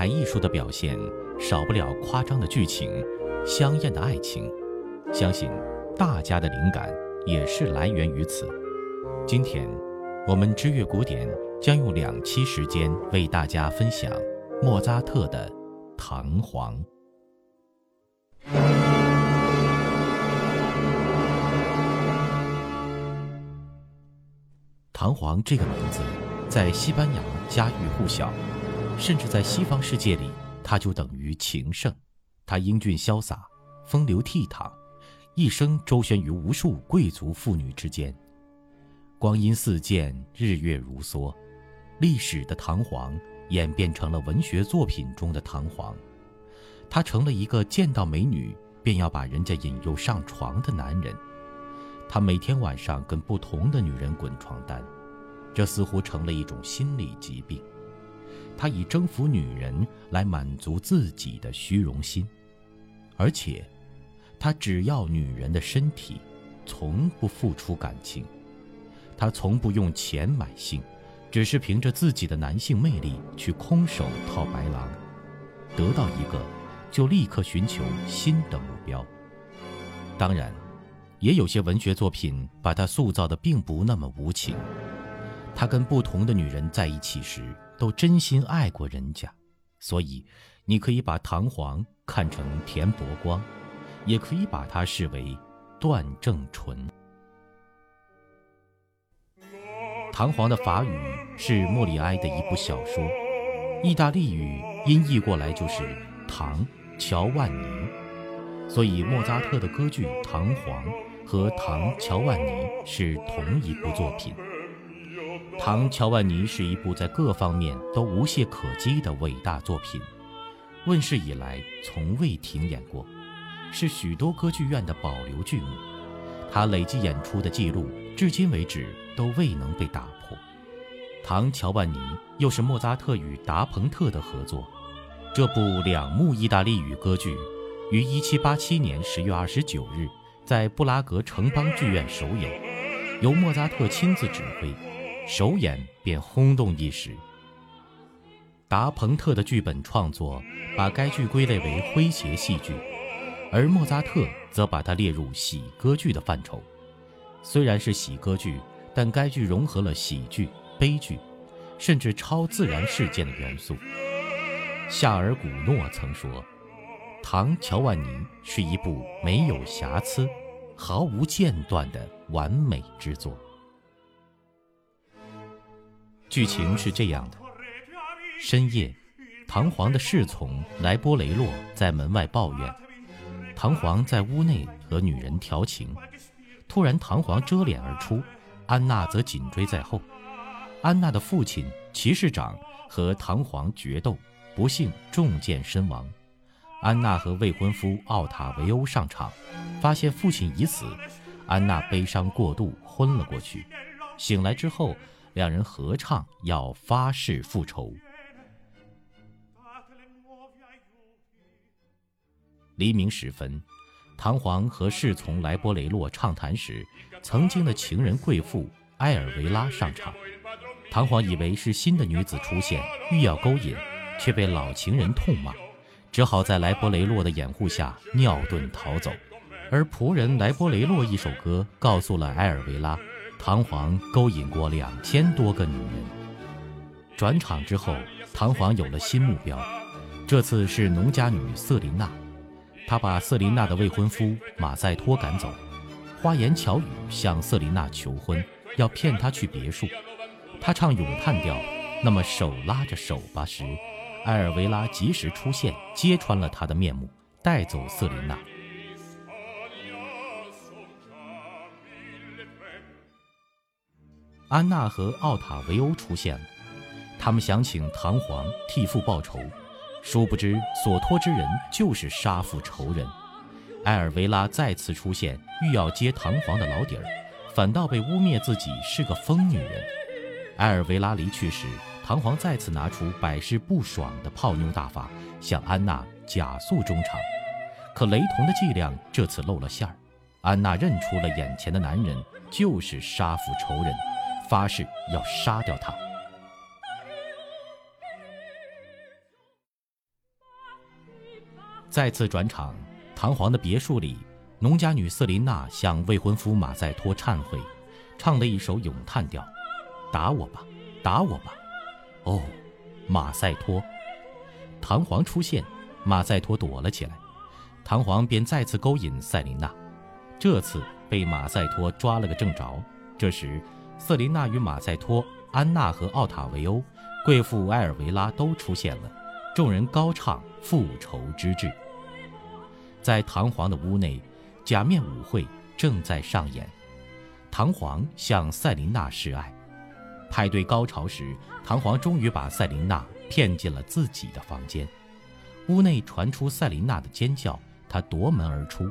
舞台艺术的表现少不了夸张的剧情、香艳的爱情，相信大家的灵感也是来源于此。今天，我们知乐古典将用两期时间为大家分享莫扎特的《唐璜》。唐璜这个名字，在西班牙家喻户晓，甚至在西方世界里，他就等于情圣。他英俊潇洒，风流倜傥，一生周旋于无数贵族妇女之间。光阴似箭，日月如梭，历史的唐皇演变成了文学作品中的唐皇。他成了一个见到美女便要把人家引诱上床的男人。他每天晚上跟不同的女人滚床单，这似乎成了一种心理疾病。他以征服女人来满足自己的虚荣心，而且，他只要女人的身体，从不付出感情。他从不用钱买性，只是凭着自己的男性魅力去空手套白狼，得到一个，就立刻寻求新的目标。当然。也有些文学作品把他塑造的并不那么无情。他跟不同的女人在一起时，都真心爱过人家，所以你可以把唐璜看成田伯光，也可以把他视为段正淳。唐璜的法语是莫里埃的一部小说，意大利语音译过来就是唐乔万尼，所以莫扎特的歌剧《唐璜》。和《唐乔万尼》是同一部作品，《唐乔万尼》是一部在各方面都无懈可击的伟大作品，问世以来从未停演过，是许多歌剧院的保留剧目。它累计演出的记录至今为止都未能被打破。《唐乔万尼》又是莫扎特与达蓬特的合作，这部两幕意大利语歌剧于1787年10月29日。在布拉格城邦剧院首演，由莫扎特亲自指挥，首演便轰动一时。达蓬特的剧本创作把该剧归类为诙谐戏剧，而莫扎特则把它列入喜歌剧的范畴。虽然是喜歌剧，但该剧融合了喜剧、悲剧，甚至超自然事件的元素。夏尔古诺曾说：“《唐乔万尼》是一部没有瑕疵。”毫无间断的完美之作。剧情是这样的：深夜，唐璜的侍从莱波雷洛在门外抱怨，唐璜在屋内和女人调情。突然，唐璜遮脸而出，安娜则紧追在后。安娜的父亲骑士长和唐璜决斗，不幸中箭身亡。安娜和未婚夫奥塔维欧上场，发现父亲已死，安娜悲伤过度，昏了过去。醒来之后，两人合唱，要发誓复仇。黎明时分，唐璜和侍从莱波雷洛畅谈时，曾经的情人贵妇埃尔维拉上场。唐璜以为是新的女子出现，欲要勾引，却被老情人痛骂。只好在莱波雷洛的掩护下尿遁逃走，而仆人莱波雷洛一首歌告诉了埃尔维拉，唐璜勾引过两千多个女人。转场之后，唐璜有了新目标，这次是农家女瑟琳娜。他把瑟琳娜的未婚夫马赛托赶走，花言巧语向瑟琳娜求婚，要骗她去别墅。他唱咏叹调，那么手拉着手吧时。埃尔维拉及时出现，揭穿了他的面目，带走瑟琳娜。安娜和奥塔维欧出现了，他们想请唐璜替父报仇，殊不知所托之人就是杀父仇人。埃尔维拉再次出现，欲要揭唐璜的老底儿，反倒被污蔑自己是个疯女人。埃尔维拉离去时。唐璜再次拿出百试不爽的泡妞大法，向安娜假诉衷肠。可雷同的伎俩这次露了馅儿，安娜认出了眼前的男人就是杀父仇人，发誓要杀掉他。再次转场，唐皇的别墅里，农家女瑟琳娜向未婚夫马赛托忏悔，唱了一首咏叹调：“打我吧，打我吧。”哦，马赛托。唐皇出现，马赛托躲了起来，唐皇便再次勾引赛琳娜，这次被马赛托抓了个正着。这时，瑟琳娜与马赛托、安娜和奥塔维欧、贵妇埃尔维拉都出现了，众人高唱复仇之志。在唐皇的屋内，假面舞会正在上演，唐皇向赛琳娜示爱。派对高潮时，唐皇终于把赛琳娜。骗进了自己的房间，屋内传出赛琳娜的尖叫，他夺门而出，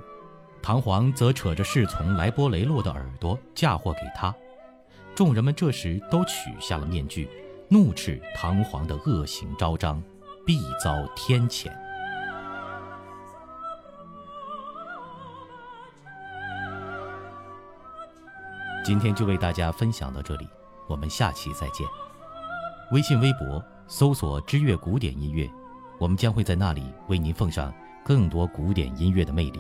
唐皇则扯着侍从莱波雷洛的耳朵嫁祸给他。众人们这时都取下了面具，怒斥唐皇的恶行昭彰，必遭天谴。今天就为大家分享到这里，我们下期再见。微信、微博。搜索“知乐古典音乐”，我们将会在那里为您奉上更多古典音乐的魅力。